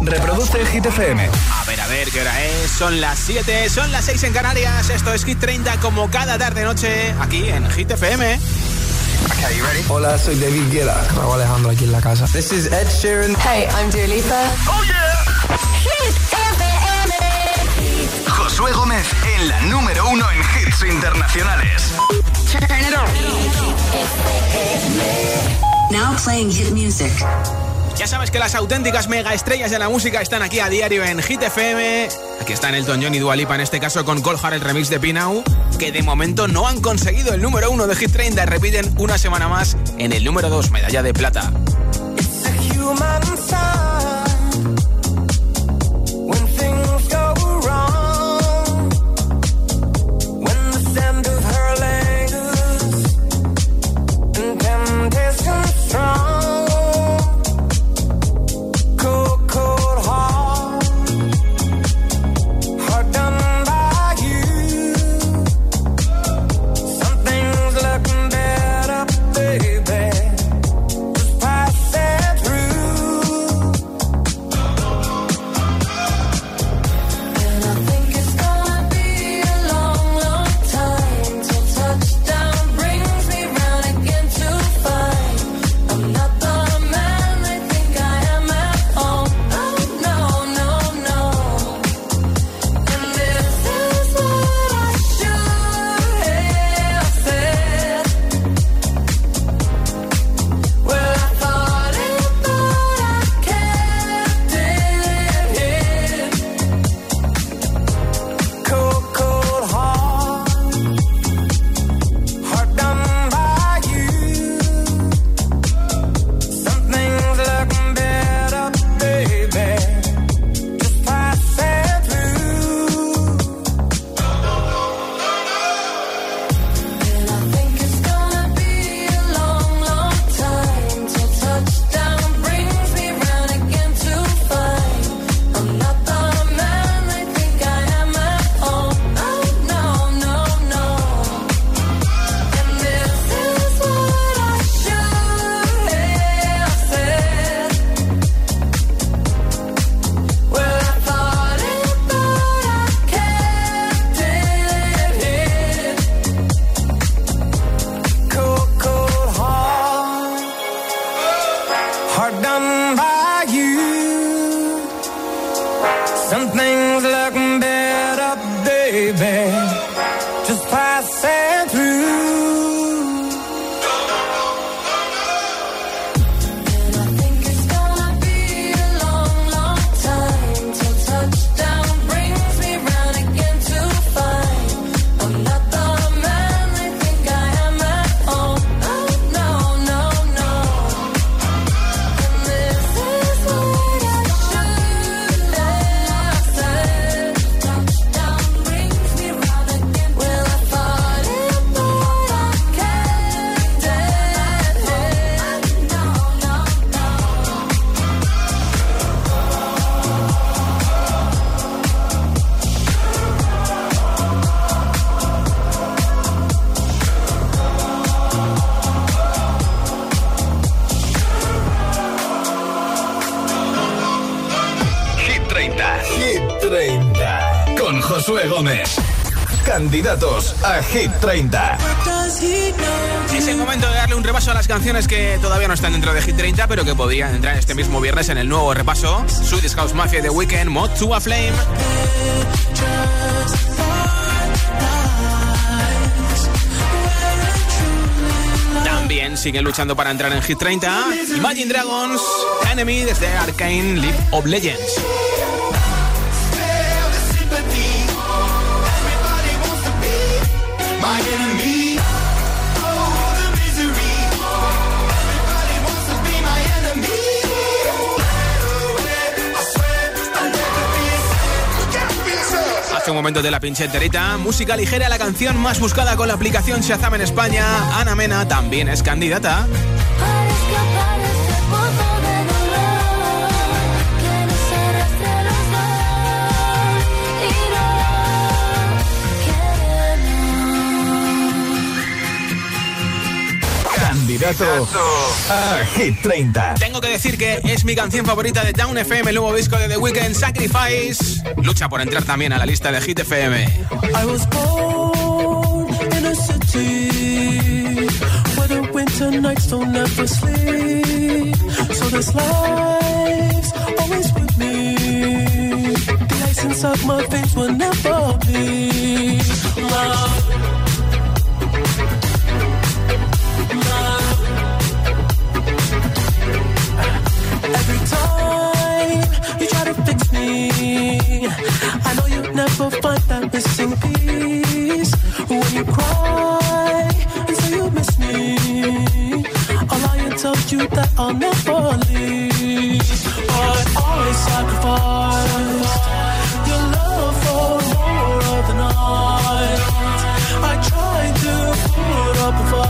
Reproduce Hit FM. A ver, a ver, ¿qué hora es? Son las 7, son las 6 en Canarias. Esto es Hit 30 como cada tarde-noche aquí en Hit FM. Hola, soy David Guetta. Raúl Alejandro aquí en la casa. This is Ed Sheeran. Hey, I'm Dua Lipa. ¡Oh, yeah! Hit FM. Josué Gómez en la número uno en hits internacionales. Turn it on. Now playing hit music. Ya sabes que las auténticas mega estrellas de la música están aquí a diario en Hit FM. Aquí están Elton John y Dua Lipa, en este caso con Colhar, el remix de Pinau, que de momento no han conseguido el número uno de Hit 30 y repiten una semana más en el número 2, medalla de plata. 30. Hit 30. Con Josué Gómez. Candidatos a Hit 30. Es el momento de darle un repaso a las canciones que todavía no están dentro de Hit 30, pero que podrían entrar este mismo viernes en el nuevo repaso. Swedish House Mafia The Weekend, Mod to a Flame. También siguen luchando para entrar en Hit 30. Imagine Dragons, Enemy desde Arcane League of Legends. Hace un momento de la pinche enterita, música ligera, la canción más buscada con la aplicación Shazam en España. Ana Mena también es candidata. Candidato a Hit 30. Tengo que decir que es mi canción favorita de Down FM, el nuevo disco de The Weeknd, Sacrifice. Lucha por entrar también a la lista de Hit FM. I was born in a city where the winter nights don't ever sleep. So this life's always with me. The ice inside my veins will never. Love. Love. I know you never find that missing piece. When you cry and say you miss me, I'll lie and tell you that I'll never leave. But I sacrifice your love for more of the night. I to put up a fight,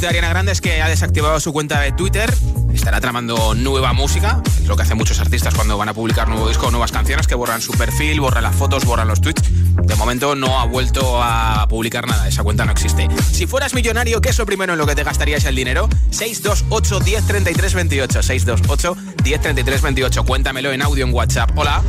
De Ariana Grande es que ha desactivado su cuenta de Twitter. Estará tramando nueva música, lo que hacen muchos artistas cuando van a publicar nuevo disco o nuevas canciones, que borran su perfil, borran las fotos, borran los tweets. De momento no ha vuelto a publicar nada, esa cuenta no existe. Si fueras millonario, ¿qué es lo primero en lo que te gastarías el dinero? 628 10 33 28. 628 10 33 28. Cuéntamelo en audio en WhatsApp. Hola.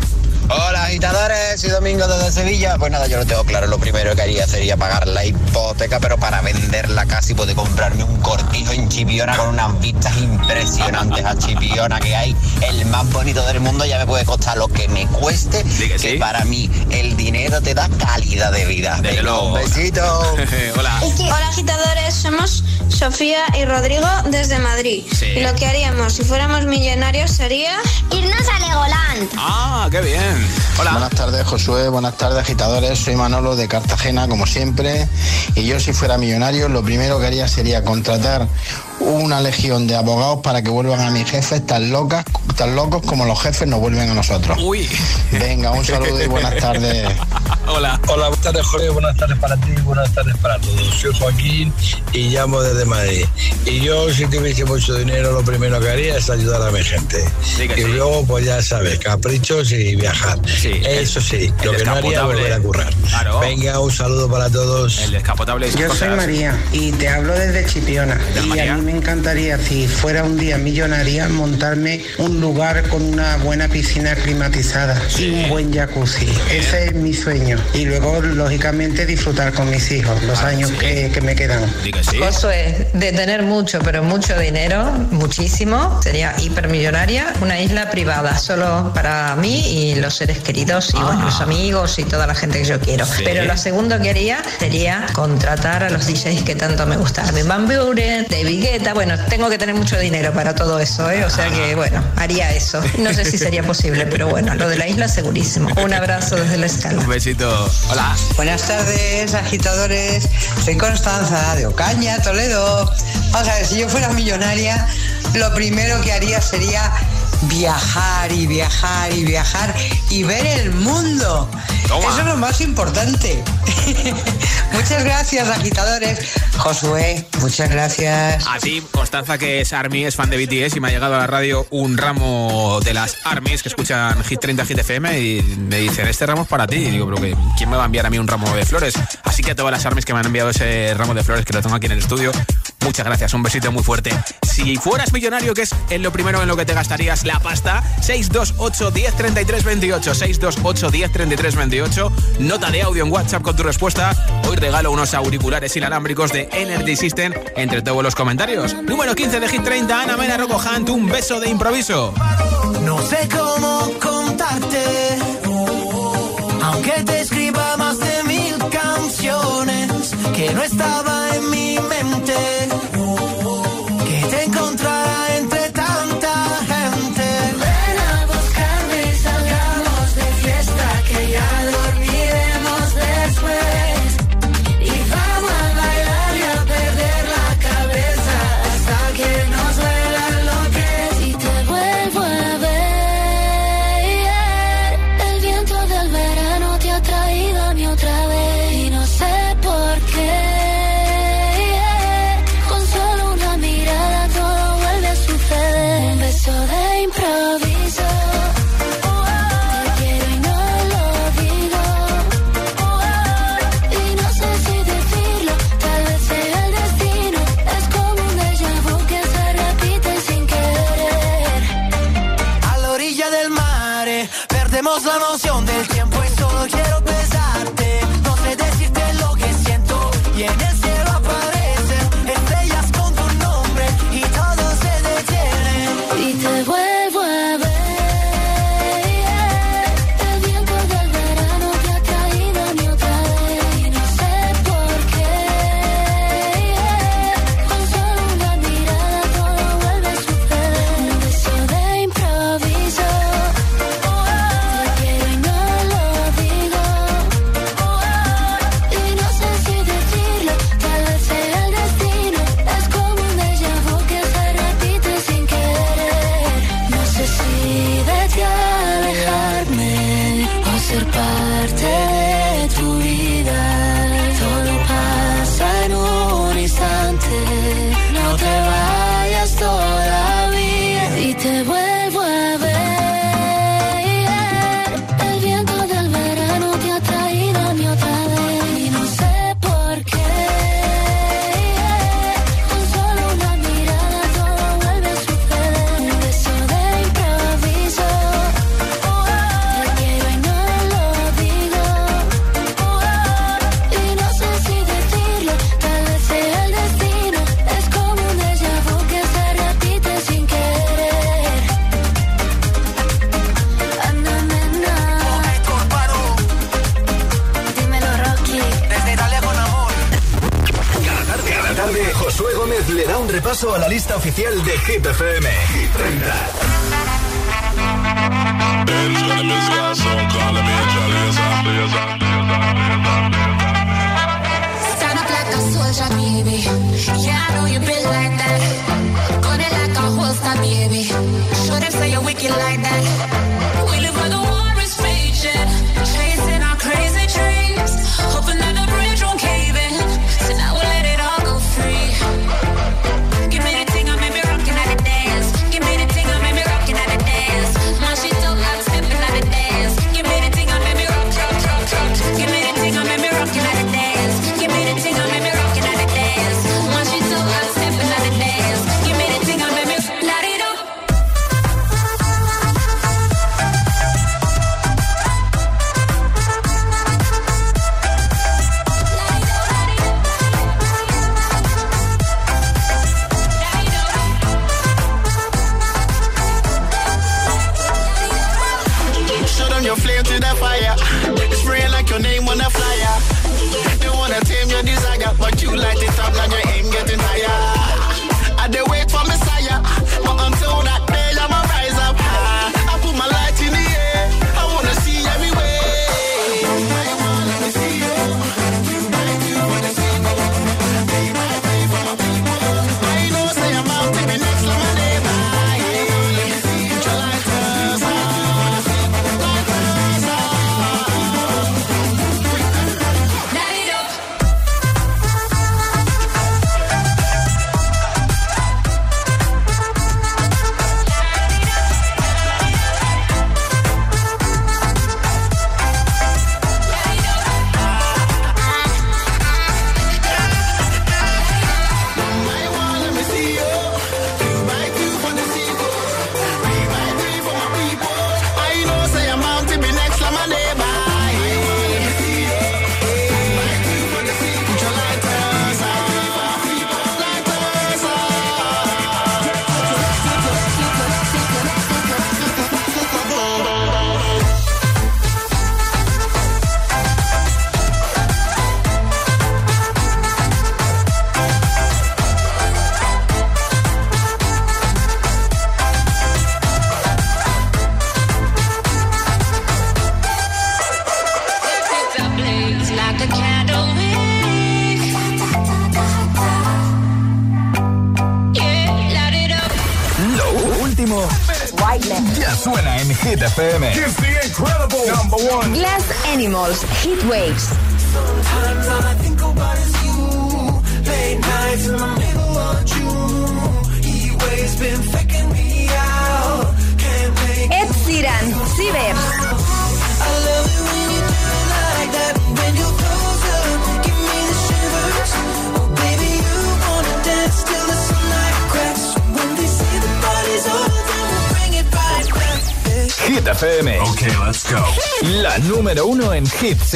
Hola agitadores, soy Domingo desde Sevilla. Pues nada, yo lo tengo claro, lo primero que haría sería pagar la hipoteca, pero para vender la casa y poder comprarme un cortijo en Chipiona con unas vistas impresionantes a Chipiona que hay, el más bonito del mundo, ya me puede costar lo que me cueste, que, para mí el dinero te da calidad de vida. Venga, un besito. Hola. Hola agitadores, somos Sofía y Rodrigo desde Madrid. Sí. Y lo que haríamos si fuéramos millonarios sería irnos a Legoland. Ah, qué bien. Hola. Buenas tardes, Josué. Buenas tardes, agitadores. Soy Manolo de Cartagena, como siempre. Y yo, si fuera millonario, lo primero que haría sería contratar una legión de abogados para que vuelvan a mis jefes tan locas, tan locos como los jefes nos vuelven a nosotros. Uy. Venga, un saludo y buenas tardes. Hola. Hola, buenas tardes, Jorge. Buenas tardes para ti, buenas tardes para todos. Soy Joaquín y llamo desde Madrid. Y yo, si tuviese mucho dinero, lo primero que haría es ayudar a mi gente. y luego, pues ya sabes, caprichos y viajar. Eso sí, lo que no haría es volver a currar. Claro. Venga, un saludo para todos. El descapotable Yo soy. María y te hablo desde Chipiona. Y María? a mí me encantaría, si fuera un día millonaria, montarme un lugar con una buena piscina climatizada y un buen jacuzzi. Ese es mi sueño. Y luego, lógicamente, disfrutar con mis hijos los años que, que me quedan. Josué, de tener mucho, pero mucho dinero, muchísimo, sería hipermillonaria, una isla privada, solo para mí y los seres queridos y bueno, los amigos y toda la gente que yo quiero. Sí. Pero lo segundo que haría sería contratar a los DJs que tanto me gustan. Van Buren, David Guetta, bueno, tengo que tener mucho dinero para todo eso, ¿eh? o sea que bueno, haría eso. No sé si sería posible, pero bueno, lo de la isla segurísimo. Un abrazo desde la escala. Un besito. Hola. Buenas tardes, agitadores. Soy Constanza de Ocaña, Toledo. Vamos a ver, si yo fuera millonaria, lo primero que haría sería viajar y viajar y viajar y ver el mundo. Eso es lo más importante. Muchas gracias, agitadores. Josué, muchas gracias. A ti, Constanza, que es Army, es fan de BTS y me ha llegado a la radio un ramo de las Armies que escuchan Hit 30 Hit FM y me dicen, este ramo es para ti. Y digo, pero que, ¿quién me va a enviar a mí un ramo de flores? Así que a todas las Armies que me han enviado ese ramo de flores que lo tengo aquí en el estudio, muchas gracias, un besito muy fuerte. Si fueras millonario, que es lo primero en lo que te gastarías la pasta, 628 10 33 28, 628 10 33 28, nota de audio en WhatsApp con tu respuesta. Hoy regalo unos auriculares inalámbricos de Energy System entre todos los comentarios. Número 15 de Hit 30, Ana Mena Rocco Hunt, un beso de improviso. No sé cómo contarte, aunque te escriba más de mil canciones que no estaba en mi mente, oficial de Hit FM. Hit 30.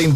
En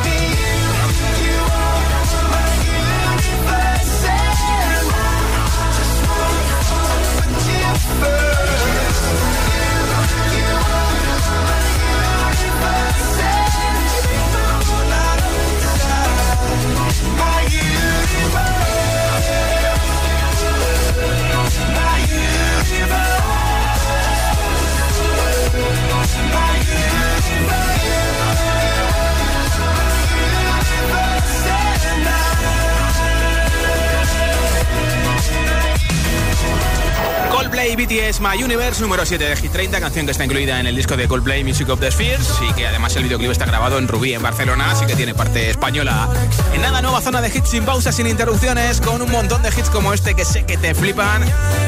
Coldplay BTS My Universe, número 7 de Hit 30, canción que está incluida en el disco de Coldplay Music of the Spheres y que además el videoclip está grabado en Rubí, en Barcelona, así que tiene parte española. En nada, nueva zona de hits sin pausas, sin interrupciones, con un montón de hits como este que sé que te flipan.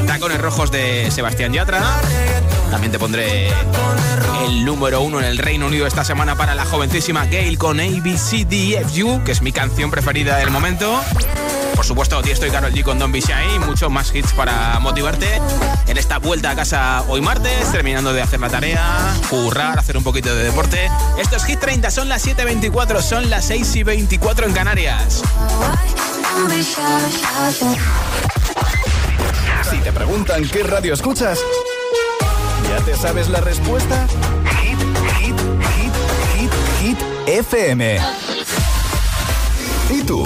Tacones rojos de Sebastián Yatra. También te pondré el número uno en el Reino Unido esta semana para la jovencísima Gail con ABCDFU, que es mi canción preferida del momento. Por supuesto, Tiesto y Carol G con Don Be Shy, muchos más hits para motivarte en esta vuelta a casa hoy martes, terminando de hacer la tarea, currar, hacer un poquito de deporte. Esto es Hit 30, son las 7.24, son las 6.24 en Canarias. Si te preguntan qué radio escuchas, ¿ya te sabes la respuesta? Hit, hit, hit, hit, hit, FM. ¿Y tú?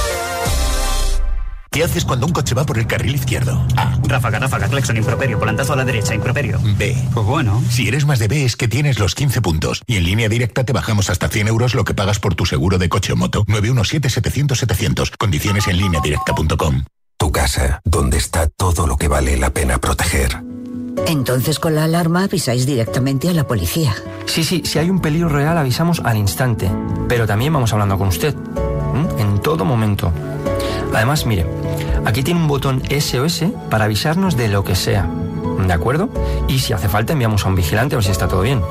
¿Qué haces cuando un coche va por el carril izquierdo? A. Ráfaga, ráfaga, claxon, improperio, volantazo a la derecha, improperio. B. Pues bueno. Si eres más de B es que tienes los 15 puntos. Y en línea directa te bajamos hasta 100 euros lo que pagas por tu seguro de coche o moto. 917-700-700. Condiciones en línea directa.com. Tu casa, donde está todo lo que vale la pena proteger. Entonces con la alarma avisáis directamente a la policía. Sí, sí, si hay un peligro real avisamos al instante. Pero también vamos hablando con usted. En todo momento. Además, mire, aquí tiene un botón SOS para avisarnos de lo que sea. ¿De acuerdo? Y si hace falta enviamos a un vigilante a ver si está todo bien.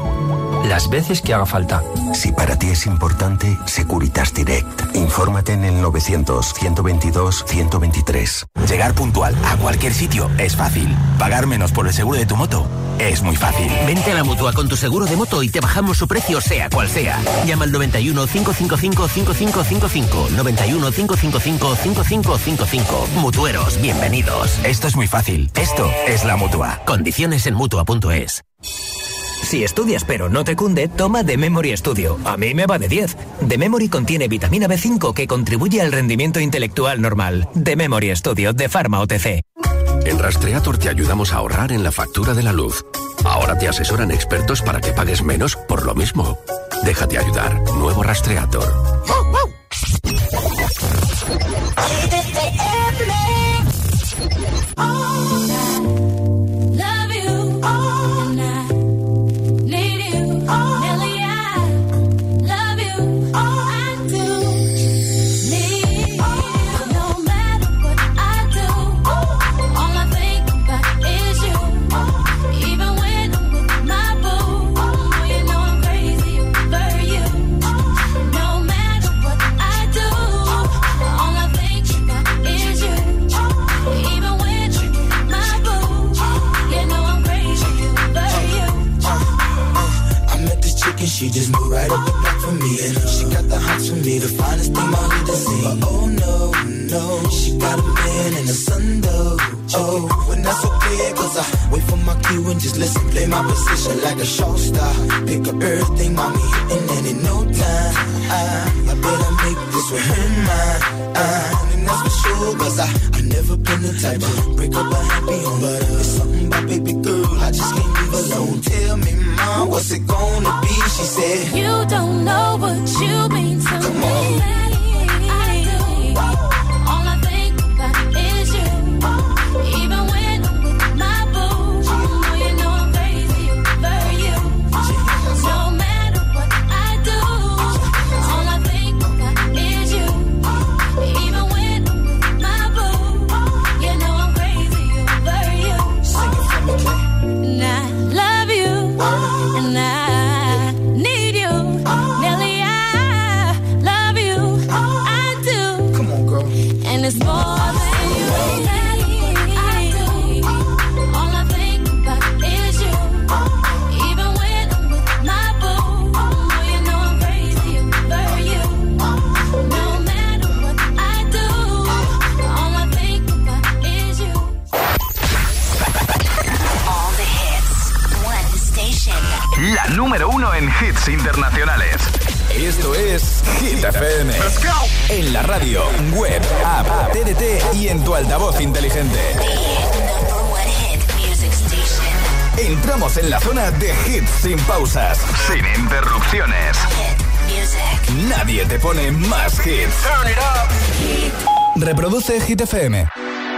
Las veces que haga falta. Si para ti es importante, Securitas Direct. Infórmate en el 900-122-123. Llegar puntual a cualquier sitio es fácil. Pagar menos por el seguro de tu moto es muy fácil. Vente a la mutua con tu seguro de moto y te bajamos su precio, sea cual sea. Llama al 91 555 5555. 91 555 5555. Mutueros, bienvenidos. Esto es muy fácil. Esto es la mutua. Condiciones en mutua.es. Si estudias pero no te cunde, toma The Memory Studio. A mí me va de 10. The Memory contiene vitamina B5 que contribuye al rendimiento intelectual normal. The Memory Studio de Pharma OTC. En Rastreator te ayudamos a ahorrar en la factura de la luz. Ahora te asesoran expertos para que pagues menos por lo mismo. Déjate ayudar. Nuevo Rastreator. Me. And she got the hots for me, the finest thing my hood has seen. But oh no, no, she got a man and a son though. Oh, and that's okay, cause I wait for my cue and just listen, play my position like a show star. Pick up everything, mommy, and then in no time. I, I better make this with her mine. And that's for sure, cause I, I never been the type to break up a happy home. But uh, it's something about baby girl, I just can't leave alone. Tell me, mom, what's it gonna be? She said, You don't know what you mean to me. I te pone más hits. Reproduce Hit FM.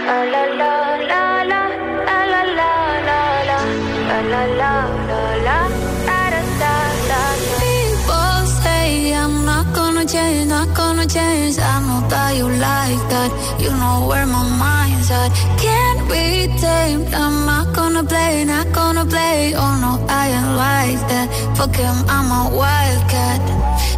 La la la la la la la la la la la la la la la da da da da People say I'm not gonna change, not gonna change. I know that you like that. You know where my mind's at. Can't be tamed. I'm not gonna play, not gonna play. Oh no, I ain't like that. Fuck him, I'm a wildcat.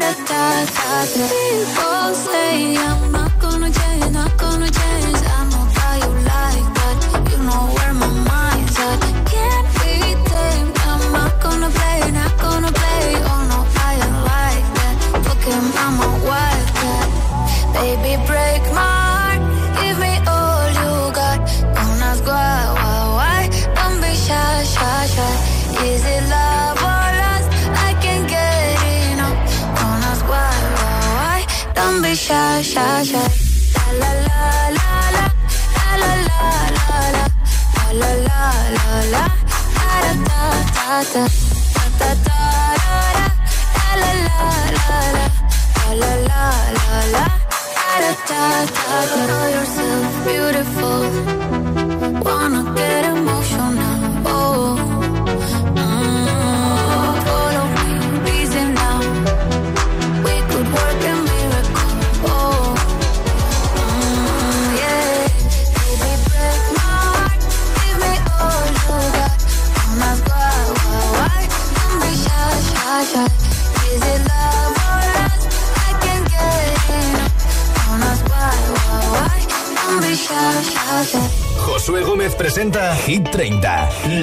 da da da People say I'm not gonna change, not gonna change. that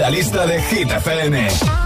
lista de Hit FM.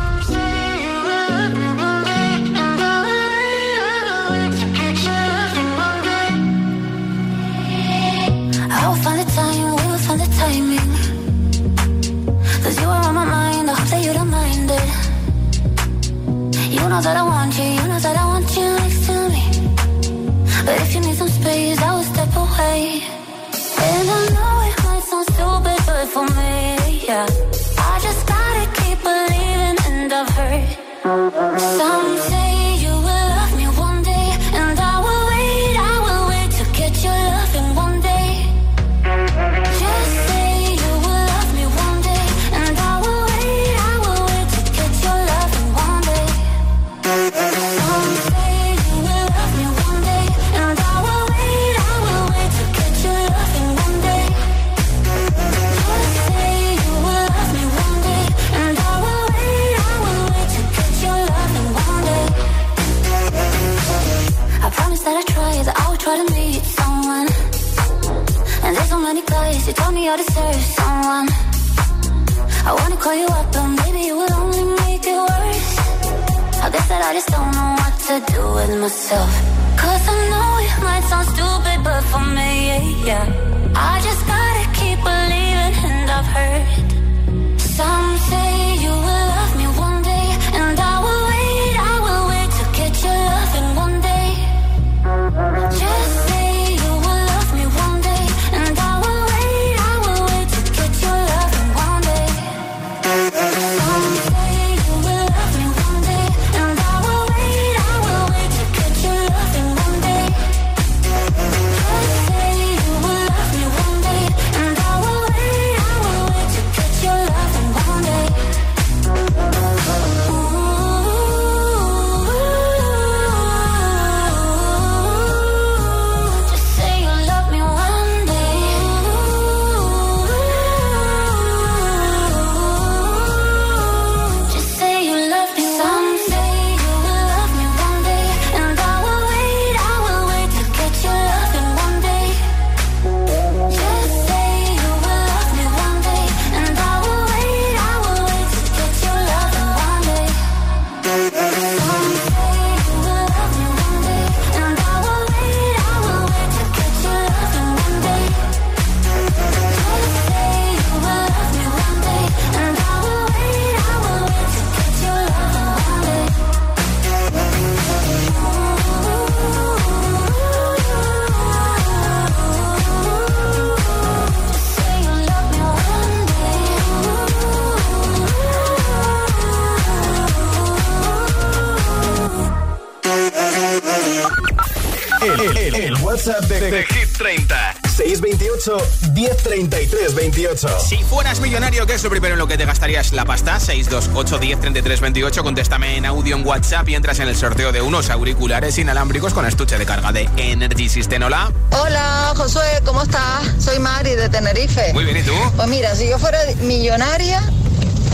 Si fueras millonario, ¿qué es lo primero en lo que te gastarías la pasta? 628 10 33 28. Contéstame en audio en WhatsApp y entras en el sorteo de unos auriculares inalámbricos con estuche de carga de Energy System. Hola. Hola, Josué, ¿cómo estás? Soy Mari de Tenerife. Muy bien, ¿y tú? Pues mira, si yo fuera millonaria,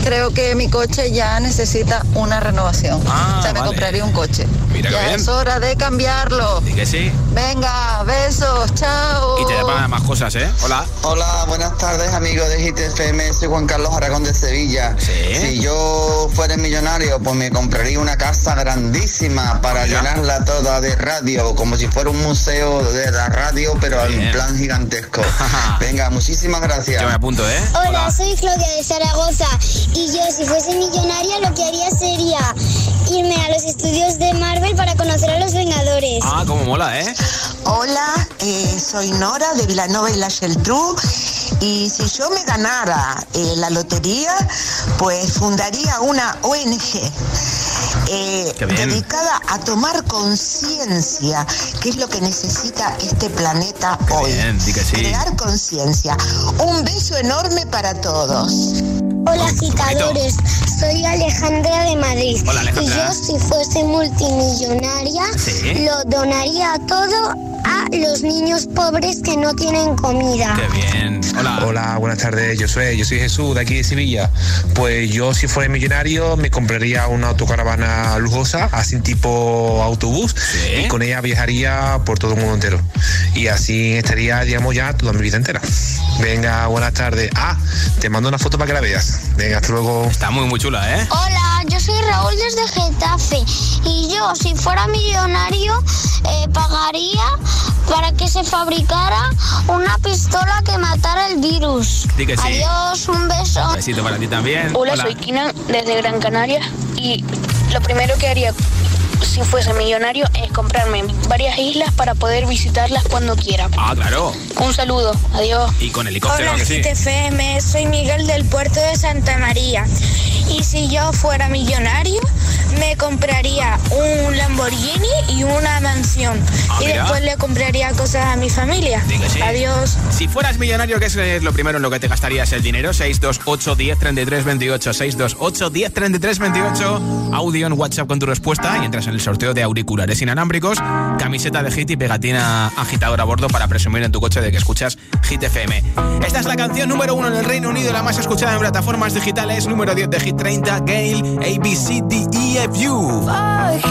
creo que mi coche ya necesita una renovación. Ah, o sea, me compraría un coche. Ya es hora de cambiarlo. Y que sí. Venga, besos, chao. Y te depan más cosas, ¿eh? Hola. Hola, buenas tardes, amigos de GTFM. Soy Juan Carlos Aragón de Sevilla. ¿Sí? Si yo fuera millonario, pues me compraría una casa grandísima para llenarla toda de radio, como si fuera un museo de la radio, pero en plan gigantesco. Venga, muchísimas gracias. Yo me apunto, ¿eh? Hola, Hola. soy Claudia de Zaragoza. Y yo, si fuese millonaria, lo que haría sería irme a los estudios de Marvel para conocer a los Vengadores. Ah, como mola, ¿eh? Hola, eh, soy Nora de Vilanova y la Y si yo me ganara eh, la lotería, pues fundaría una ONG eh, dedicada a tomar conciencia, que es lo que necesita este planeta Qué hoy. Bien, sí. Crear conciencia. Un beso enorme para todos. Hola agitadores, soy Alejandra de Madrid. Hola, y Alejandra. yo si fuese multimillonaria Sí. lo donaría todo a los niños pobres que no tienen comida. bien. Hola. Hola, buenas tardes. Yo soy, yo soy Jesús de aquí de Sevilla. Pues yo si fuera millonario me compraría una autocaravana lujosa, así tipo autobús, y con ella viajaría por todo el mundo entero. Y así estaría, digamos, ya toda mi vida entera. Venga, buenas tardes. Ah, te mando una foto para que la veas. Venga, hasta luego. Está muy, muy chula, ¿eh? Hola, yo soy Raúl desde Getafe y yo si fuera millonario eh, pagaría para que se fabricara una pistola que matara el virus. Que sí. Adiós, un beso. Un besito para ti también. Hola, soy Kina desde Gran Canaria y lo primero que haría si fuese millonario es comprarme varias islas para poder visitarlas cuando quiera. Ah, claro. Un saludo, adiós. Y con helicóptero, Hola, que sí. GTFM, soy Miguel del puerto de Santa María. Y si yo fuera millonario, me compraría un Lamborghini y una mansión. Ah, y mira. después le compraría cosas a mi familia. Sí. Adiós. Si fueras millonario, ¿qué es eh, lo primero en lo que te gastarías el dinero? 628 10 33 28 628 10 33 28 Audio en WhatsApp con tu respuesta y entras el sorteo de auriculares inalámbricos, camiseta de Hit y pegatina agitadora a bordo para presumir en tu coche de que escuchas Hit FM. Esta es la canción número uno en el Reino Unido, la más escuchada en plataformas digitales, número 10 de Hit 30, Gale, A, B, C, D, F, U. Fuck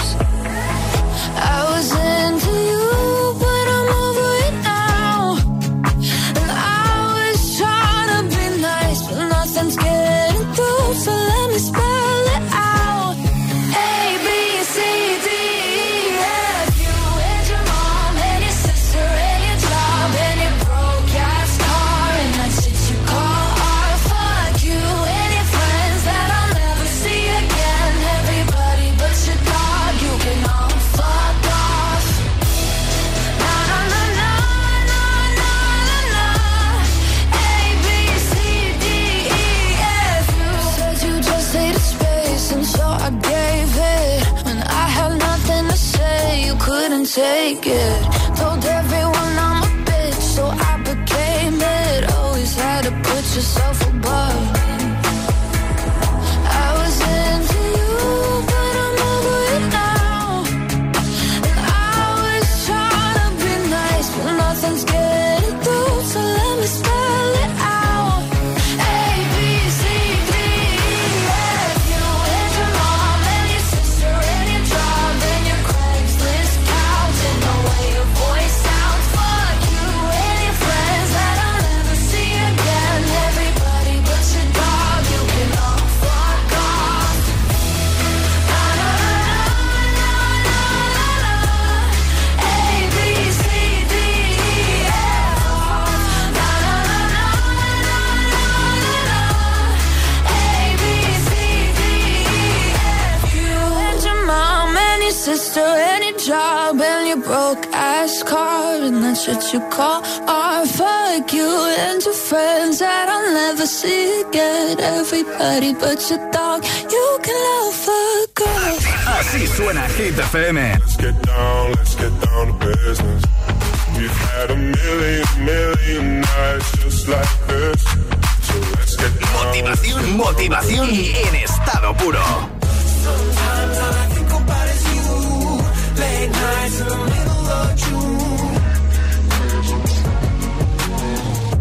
Had to what you call art. Fuck you and your friends that I'll never see again. Everybody but your dog, you can love fuck off. Así suena Hit FM. Let's get down, let's get down to business. We've had a million, million nights just like this. So let's get down. Motivación, motivación en estado puro. Sometimes all I think about is you. Late nights in the middle of June.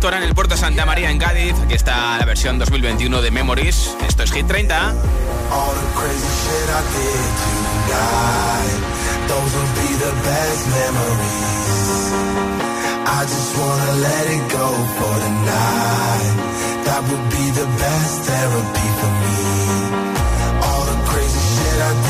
Guetta actuará en el Puerto Santa María en Cádiz. Aquí está la versión 2021 de Memories. Esto es Hit 30. All the crazy shit I the just wanna let it go for tonight. That would be the best therapy for me. The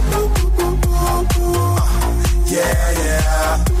Yeah, yeah.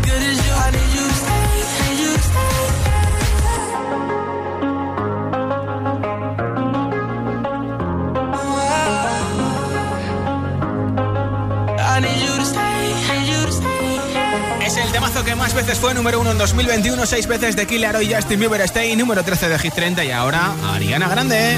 más veces fue número uno en 2021, seis veces de Killer y Justin Bieber Stay, número 13 de Hit 30 y ahora Ariana Grande.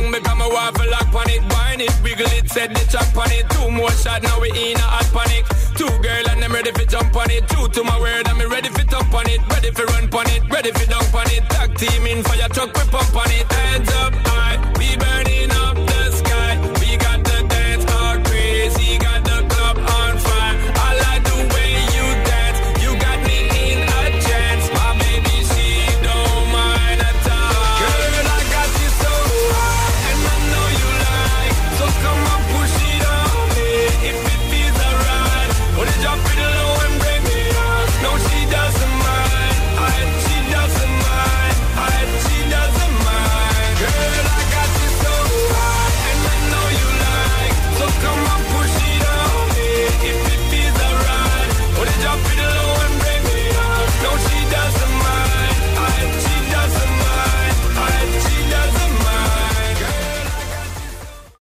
Thing, become a waffle lock on it. Wine it, wiggle it, set the chop on it. Two more shot, now we in a hot panic. Two girl and I'm ready for jump on it. True to my word, I'm ready for jump on it. Ready for run on it, ready for dunk on it. Tag team in fire truck, we pump on it. Hands up,